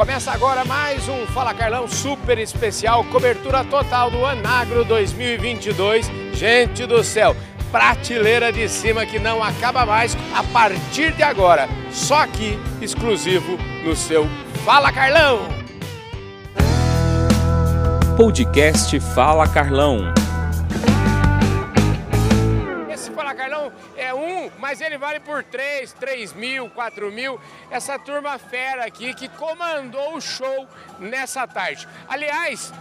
Começa agora mais um Fala Carlão super especial, cobertura total do Anagro 2022. Gente do céu, prateleira de cima que não acaba mais a partir de agora. Só aqui, exclusivo no seu Fala Carlão. Podcast Fala Carlão. Mas ele vale por 3, 3 mil, 4 mil. Essa turma fera aqui que comandou o show nessa tarde. Aliás,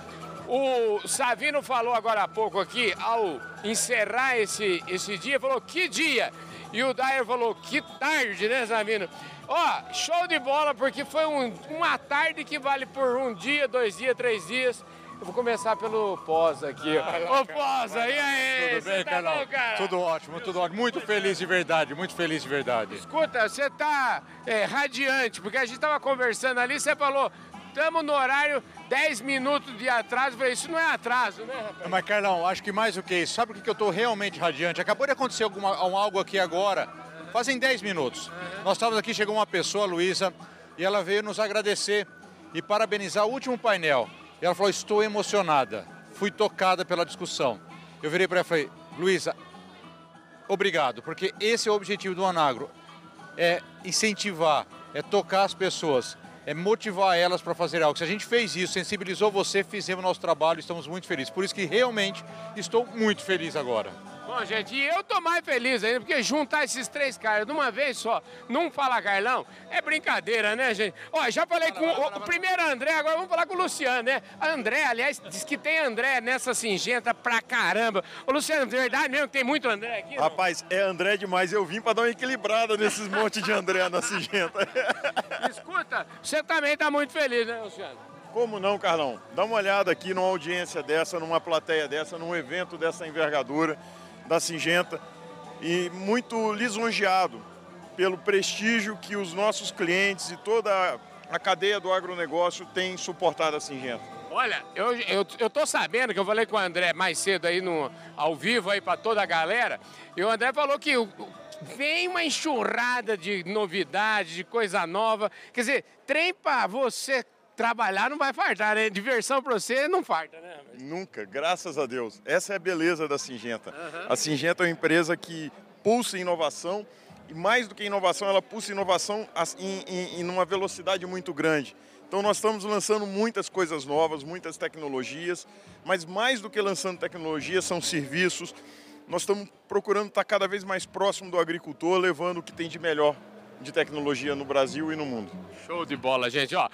o Savino falou agora há pouco aqui, ao encerrar esse, esse dia, falou que dia? E o Dyer falou que tarde, né, Savino? Ó, show de bola, porque foi um- uma tarde que vale por um dia, dois dias, três dias. Eu vou começar pelo Pós aqui. Ô, Posa, e aí? Tudo bem, tá Carlão? cara? Tudo ótimo, tudo ótimo. Muito feliz de verdade, muito feliz de verdade. Escuta, você tá é, radiante, porque a gente tava conversando ali, você falou, estamos no horário 10 minutos de atraso. Eu falei, isso não é atraso, né, rapaz? Mas, Carlão, acho que mais do que isso, sabe o que que eu estou realmente radiante? Acabou de acontecer alguma, um algo aqui agora, fazem 10 minutos. Nós estávamos aqui, chegou uma pessoa, a Luísa, e ela veio nos agradecer e parabenizar o último painel. E ela falou, estou emocionada, fui tocada pela discussão. Eu virei para ela e falei, Luísa, obrigado, porque esse é o objetivo do Anagro, é incentivar, é tocar as pessoas, é motivar elas para fazer algo. Se a gente fez isso, sensibilizou você, fizemos nosso trabalho, estamos muito felizes. Por isso que realmente estou muito feliz agora. Bom, gente, e eu tô mais feliz ainda, porque juntar esses três caras de uma vez só, num Fala Carlão, é brincadeira, né, gente? Ó, já falei com o, o primeiro André, agora vamos falar com o Luciano, né? André, aliás, diz que tem André nessa singenta pra caramba. Ô, Luciano, verdade mesmo que tem muito André aqui? não? Rapaz, é André demais. Eu vim pra dar uma equilibrada nesses montes de André na Cigenta. Escuta, você também tá muito feliz, né, Luciano? Como não, Carlão? Dá uma olhada aqui numa audiência dessa, numa plateia dessa, num evento dessa envergadura da Singenta e muito lisonjeado pelo prestígio que os nossos clientes e toda a cadeia do agronegócio têm suportado a Singenta. Olha, eu, eu, eu tô sabendo que eu falei com o André mais cedo aí no, ao vivo aí para toda a galera, e o André falou que vem uma enxurrada de novidades, de coisa nova. Quer dizer, trem para você trabalhar não vai fartar, né? Diversão para você não farta, né? Nunca, graças a Deus. Essa é a beleza da Singenta. A Singenta é uma empresa que pulsa inovação e mais do que inovação, ela pulsa inovação em, em, em uma velocidade muito grande. Então nós estamos lançando muitas coisas novas, muitas tecnologias, mas mais do que lançando tecnologias são serviços. Nós estamos procurando estar cada vez mais próximo do agricultor, levando o que tem de melhor de tecnologia no Brasil e no mundo. Show de bola, gente. Ó,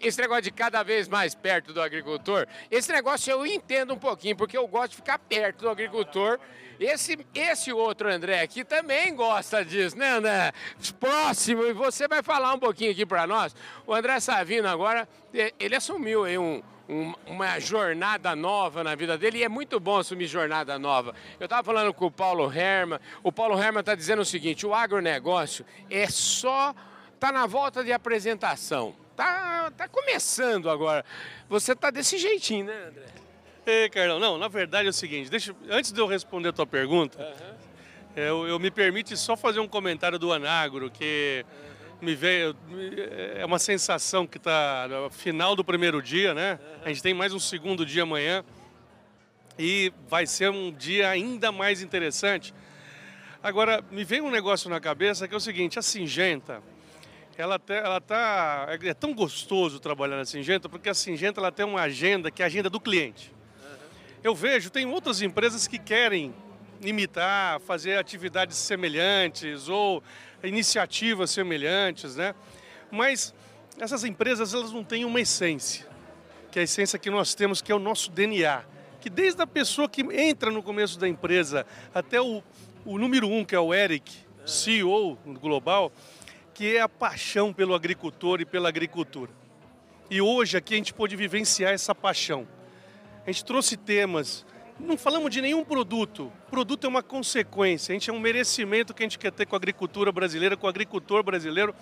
esse negócio de cada vez mais perto do agricultor, esse negócio eu entendo um pouquinho, porque eu gosto de ficar perto do agricultor. Esse, esse outro André aqui também gosta disso, né, André? Próximo, e você vai falar um pouquinho aqui para nós. O André Savino agora, eh, ele assumiu aí um, um- uma jornada nova na vida dele e é muito bom assumir jornada nova. Eu estava falando com o Paulo Herman, o Paulo Herman está dizendo o seguinte, o agronegócio é só, tá na volta de apresentação, tá, tá começando agora. Você tá desse jeitinho, né, André? Ei, Carlão, não, na verdade é o seguinte, deixa, antes de eu responder a tua pergunta, eu, eu me permite só fazer um comentário do Anagro, que me veio, é uma sensação que está no final do primeiro dia, né? A gente tem mais um segundo dia amanhã e vai ser um dia ainda mais interessante. Agora, me veio um negócio na cabeça que é o seguinte, a Singenta, ela, te- ela tá, é tão gostoso trabalhar na Singenta, porque a Singenta ela tem uma agenda que é a agenda do cliente. Eu vejo, tem outras empresas que querem imitar, fazer atividades semelhantes ou iniciativas semelhantes, né? Mas essas empresas elas não têm uma essência, que é a essência que nós temos, que é o nosso DNA, que desde a pessoa que entra no começo da empresa até o, o número um, que é o Eric, CEO global, que é a paixão pelo agricultor e pela agricultura. E hoje aqui a gente pôde vivenciar essa paixão. A gente trouxe temas, não falamos de nenhum produto. Produto é uma consequência, a gente é um merecimento que a gente quer ter com a agricultura brasileira, com o agricultor brasileiro,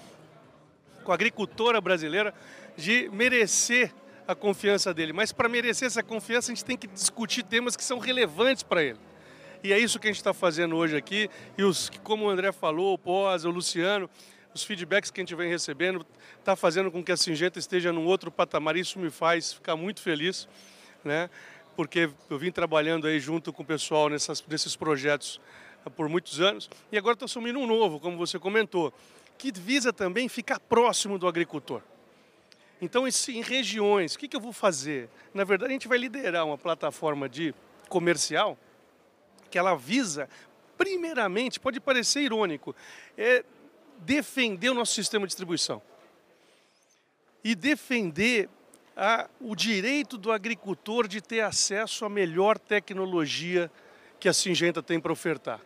com a agricultora brasileira, de merecer a confiança dele. Mas para merecer essa confiança, a gente tem que discutir temas que são relevantes para ele. E é isso que a gente está fazendo hoje aqui. E os, como o André falou, o Pós, o Luciano, os feedbacks que a gente vem recebendo está fazendo com que a Singenta esteja num outro patamar. Isso me faz ficar muito feliz, né? Porque eu vim trabalhando aí junto com o pessoal nessas, nesses projetos por muitos anos e agora estou assumindo um novo, como você comentou, que visa também ficar próximo do agricultor. Então, em regiões, o que, que eu vou fazer? Na verdade, a gente vai liderar uma plataforma de comercial que ela visa, primeiramente, pode parecer irônico, é defender o nosso sistema de distribuição e defender a, o direito do agricultor de ter acesso à melhor tecnologia que a Singenta tem para ofertar.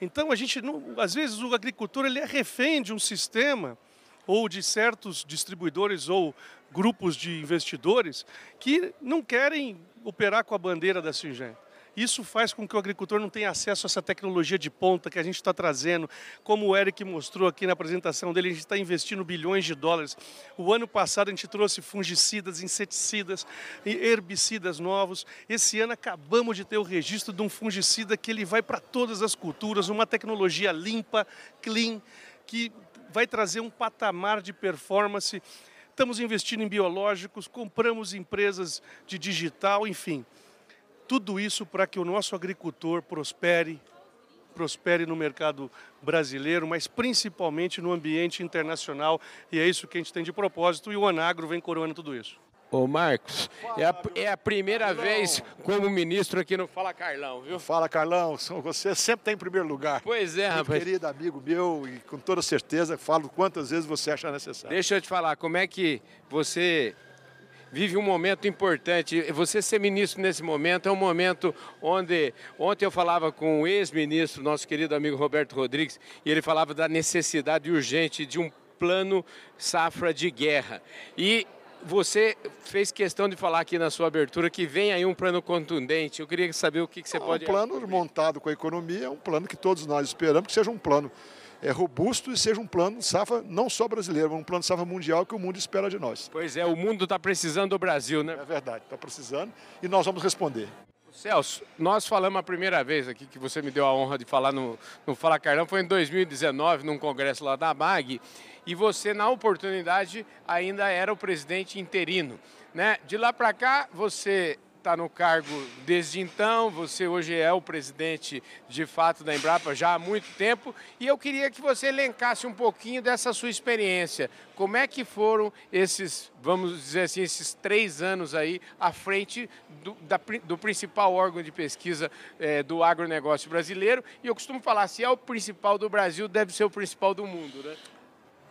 Então, a gente, não, às vezes, o agricultor ele é refém de um sistema ou de certos distribuidores ou grupos de investidores que não querem operar com a bandeira da Singenta. Isso faz com que o agricultor não tenha acesso a essa tecnologia de ponta que a gente está trazendo. Como o Eric mostrou aqui na apresentação dele, a gente está investindo bilhões de dólares. O ano passado a gente trouxe fungicidas, inseticidas, herbicidas novos. Esse ano acabamos de ter o registro de um fungicida que ele vai para todas as culturas, uma tecnologia limpa, clean, que vai trazer um patamar de performance. Estamos investindo em biológicos, compramos empresas de digital, enfim. Tudo isso para que o nosso agricultor prospere, prospere no mercado brasileiro, mas principalmente no ambiente internacional. E é isso que a gente tem de propósito e o Anagro vem coroando tudo isso. Ô Marcos, é a, é a primeira Carlão. vez como ministro aqui no Fala Carlão, viu? Fala Carlão, você sempre tem em primeiro lugar. Pois é, rapaz. querido amigo meu e com toda certeza falo quantas vezes você achar necessário. Deixa eu te falar, como é que você vive um momento importante. Você ser ministro nesse momento é um momento onde. Ontem eu falava com o ex-ministro, nosso querido amigo Roberto Rodrigues, e ele falava da necessidade urgente de um plano safra de guerra. E você fez questão de falar aqui na sua abertura que vem aí um plano contundente. Eu queria saber o que, que você ah, pode... Um plano montado com a economia é um plano que todos nós esperamos que seja um plano é, robusto e seja um plano safra não só brasileiro, mas um plano safra mundial que o mundo espera de nós. Pois é, o mundo está precisando do Brasil, né? É verdade, está precisando e nós vamos responder. Celso, nós falamos a primeira vez aqui que você me deu a honra de falar no, no Fala Carlão, foi em 2019, num congresso lá da MAG, e você, na oportunidade, ainda era o presidente interino. Né? De lá para cá, você está no cargo desde então, você hoje é o presidente de fato da Embrapa já há muito tempo, e eu queria que você elencasse um pouquinho dessa sua experiência. Como é que foram esses, vamos dizer assim, esses três anos aí à frente do, da, do principal órgão de pesquisa é, do agronegócio brasileiro? E eu costumo falar, se é o principal do Brasil, deve ser o principal do mundo, né?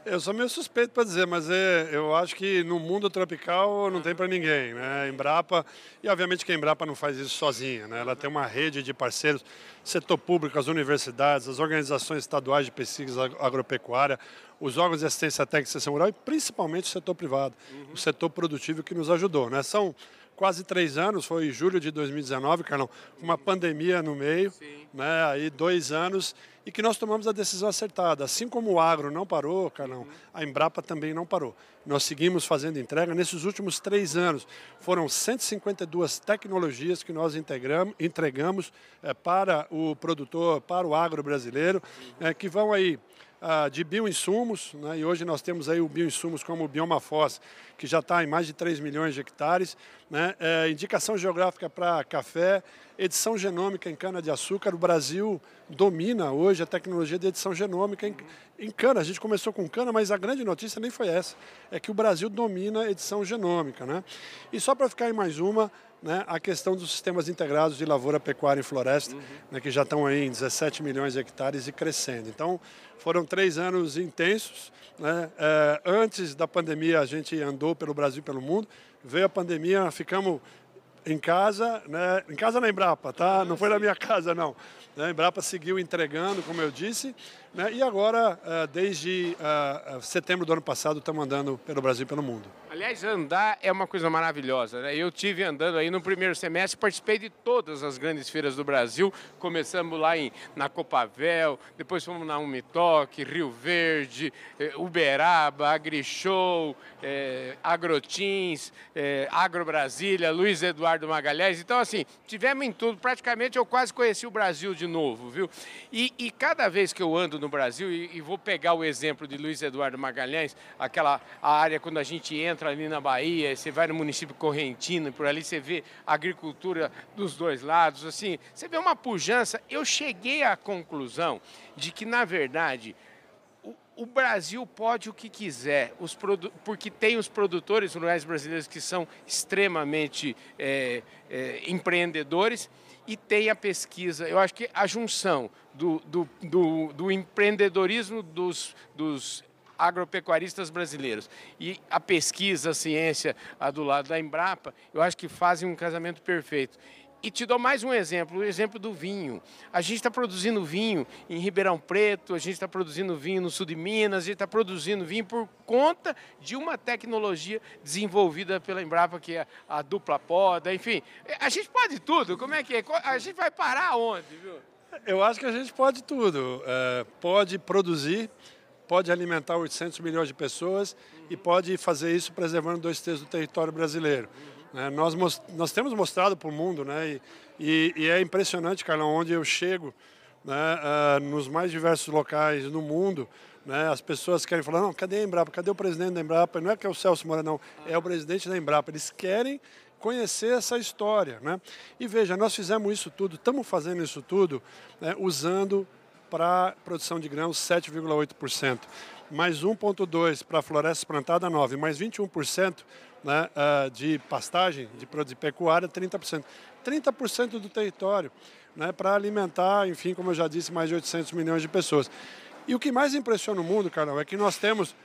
Eu sou meio suspeito para dizer, mas é, eu acho que no mundo tropical não tem para ninguém. Né? Embrapa, e obviamente que a Embrapa não faz isso sozinha, né? ela tem uma rede de parceiros, setor público, as universidades, as organizações estaduais de pesquisa agropecuária, os órgãos de assistência técnica e rural e principalmente o setor privado, uhum. o setor produtivo que nos ajudou. Né? São quase três anos, foi julho de 2019, Carlão, uma pandemia no meio, né, aí dois anos, e que nós tomamos a decisão acertada. Assim como o agro não parou, Carlão, a Embrapa também não parou. Nós seguimos fazendo entrega. Nesses últimos três anos, foram 152 tecnologias que nós entregamos é, para o produtor, para o agro brasileiro, é, que vão aí ah, de bioinsumos, né, e hoje nós temos aí o bioinsumos como o Bioma Foz, que já está em mais de 3 milhões de hectares, né, é, indicação geográfica para café, edição genômica em cana-de-açúcar. O Brasil domina hoje a tecnologia de edição genômica em, em, cana. A gente começou com cana, mas a grande notícia nem foi essa, é que o Brasil domina a edição genômica. Né? E só para ficar em mais uma, né, a questão dos sistemas integrados de lavoura, pecuária e floresta, uhum. né, que já estão aí em 17 milhões de hectares e crescendo. Então, foram três anos intensos. Né? É, antes da pandemia, a gente andou pelo Brasil e pelo mundo. Veio a pandemia, ficamos em casa, né? em casa na Embrapa, tá? Não foi na minha casa, não. Né? A Embrapa seguiu entregando, como eu disse, né? e agora, eh, desde eh, eh, setembro do ano passado, estamos andando pelo Brasil e pelo mundo. Aliás, andar é uma coisa maravilhosa. Né? Eu tive andando aí no primeiro semestre, participei de todas as grandes feiras do Brasil. Começamos lá em, na Copavel, depois fomos na Umitoque, Rio Verde, Uberaba, AgriShow, eh, Agrotins, eh, Agro Brasília, Luiz Eduardo Magalhães. Então, assim, tivemos em tudo. Praticamente eu quase conheci o Brasil de novo, viu? E, e cada vez que eu ando no Brasil, e, e, vou pegar o exemplo de Luiz Eduardo Magalhães, aquela a área quando a gente entra ali na Bahia, você vai no município correntino, por ali você vê agricultura dos dois lados, assim, você vê uma pujança. Eu cheguei à conclusão de que, na verdade, o Brasil pode o que quiser, porque tem os produtores rurais brasileiros que são extremamente é, é, empreendedores e tem a pesquisa. Eu acho que a junção do, do, do, do empreendedorismo dos, dos agropecuaristas brasileiros e a pesquisa, a ciência a do lado da Embrapa, eu acho que fazem um casamento perfeito. E te dou mais um exemplo, o exemplo do vinho. A gente está produzindo vinho em Ribeirão Preto, a gente está produzindo vinho no sul de Minas, a gente está produzindo vinho por conta de uma tecnologia desenvolvida pela Embrapa, que é a dupla poda, enfim. A gente pode tudo, como é que é? A gente vai parar onde, viu? Eu acho que a gente pode tudo. É, pode produzir, pode alimentar 800 milhões de pessoas uhum. e pode fazer isso preservando dois terços do território brasileiro. Uhum. Né? Nós, nós temos mostrado para o mundo, né? E, e, e, é impressionante, Carlão, onde eu chego, né? Uh, nos mais diversos locais no mundo, né? as pessoas querem falar, não, cadê a Embrapa? Cadê o presidente da Embrapa? Não é que é o Celso Moura, não, é o presidente da Embrapa. Eles querem conhecer essa história. Né? E veja, nós fizemos isso tudo, estamos fazendo isso tudo né? usando para produção de grãos 7,8%, mais 1,2% para florestas plantadas 9%, mais 21% né, uh, de pastagem, de, de pecuária, 30%. 30% do território né, para alimentar, enfim, como eu já disse, mais de 800 milhões de pessoas. E o que mais impressiona o mundo, Carol, é que nós temos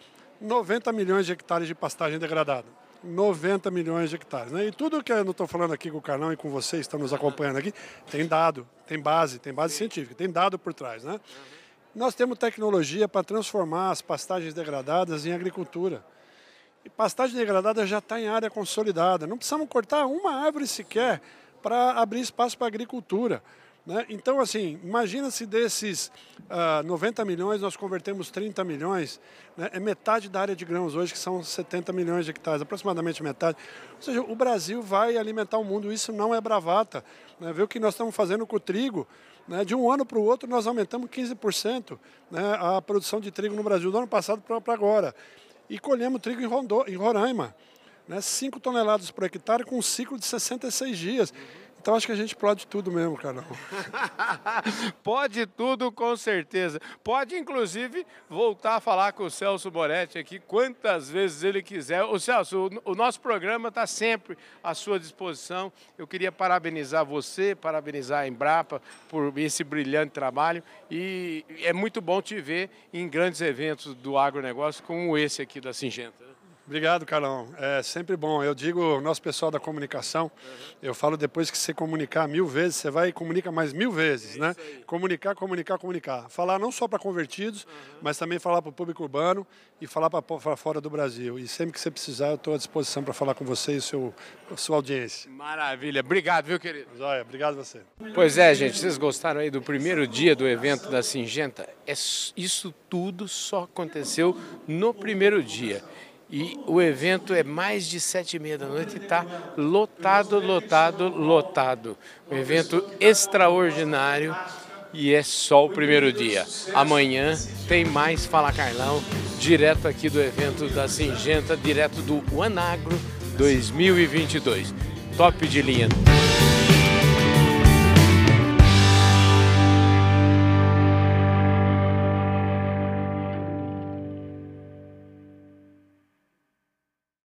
90 milhões de hectares de pastagem degradada. 90 milhões de hectares. Né? E tudo que eu não estou falando aqui com o Carlão e com vocês que estão nos acompanhando aqui, tem dado, tem base, tem base científica, tem dado por trás. Né? Nós temos tecnologia para transformar as pastagens degradadas em agricultura. E pastagem degradada já está em área consolidada. Não precisamos cortar uma árvore sequer para abrir espaço para a agricultura. Né? Então, assim, imagina se desses uh, ah, 90 milhões nós convertemos 30 milhões, né? é metade da área de grãos hoje, que são 70 milhões de hectares, aproximadamente metade. Ou seja, o Brasil vai alimentar o mundo, isso não é bravata. Né? Vê o que nós estamos fazendo com o trigo. Né? De um ano para o outro, nós aumentamos 15% né? a produção de trigo no Brasil, do ano passado para agora e colhemos trigo em, Rondô, em Roraima. Né, 5 toneladas por hectare com um ciclo de 66 dias. Então acho que a gente pode tudo mesmo, Carol. pode tudo, com certeza. Pode, inclusive, voltar a falar com o Celso Moretti aqui quantas vezes ele quiser. O Celso, o, nosso programa está sempre à sua disposição. Eu queria parabenizar você, parabenizar a Embrapa por esse brilhante trabalho. E é muito bom te ver em grandes eventos do agronegócio como esse aqui da Singenta. Obrigado, Carlão. É sempre bom. Eu digo, nosso pessoal da comunicação, uhum. eu falo depois que você comunicar mil vezes, você vai e comunica mais mil vezes, é né? Comunicar, comunicar, comunicar. Falar não só para convertidos, uhum. mas também falar para o público urbano e falar para fora do Brasil. E sempre que você precisar, eu estou à disposição para falar com você e seu, sua audiência. Maravilha. Obrigado, viu, querido? Joia, obrigado a você. Pois é, gente, vocês gostaram aí do primeiro dia do evento da Singenta? É, isso tudo só aconteceu no primeiro dia. E o evento é mais de sete e meia da noite e está lotado, lotado, lotado. Um evento extraordinário e é só o primeiro dia. Amanhã tem mais Fala Carlão, direto aqui do evento da Singenta, direto do Anagro 2022. Top de linha.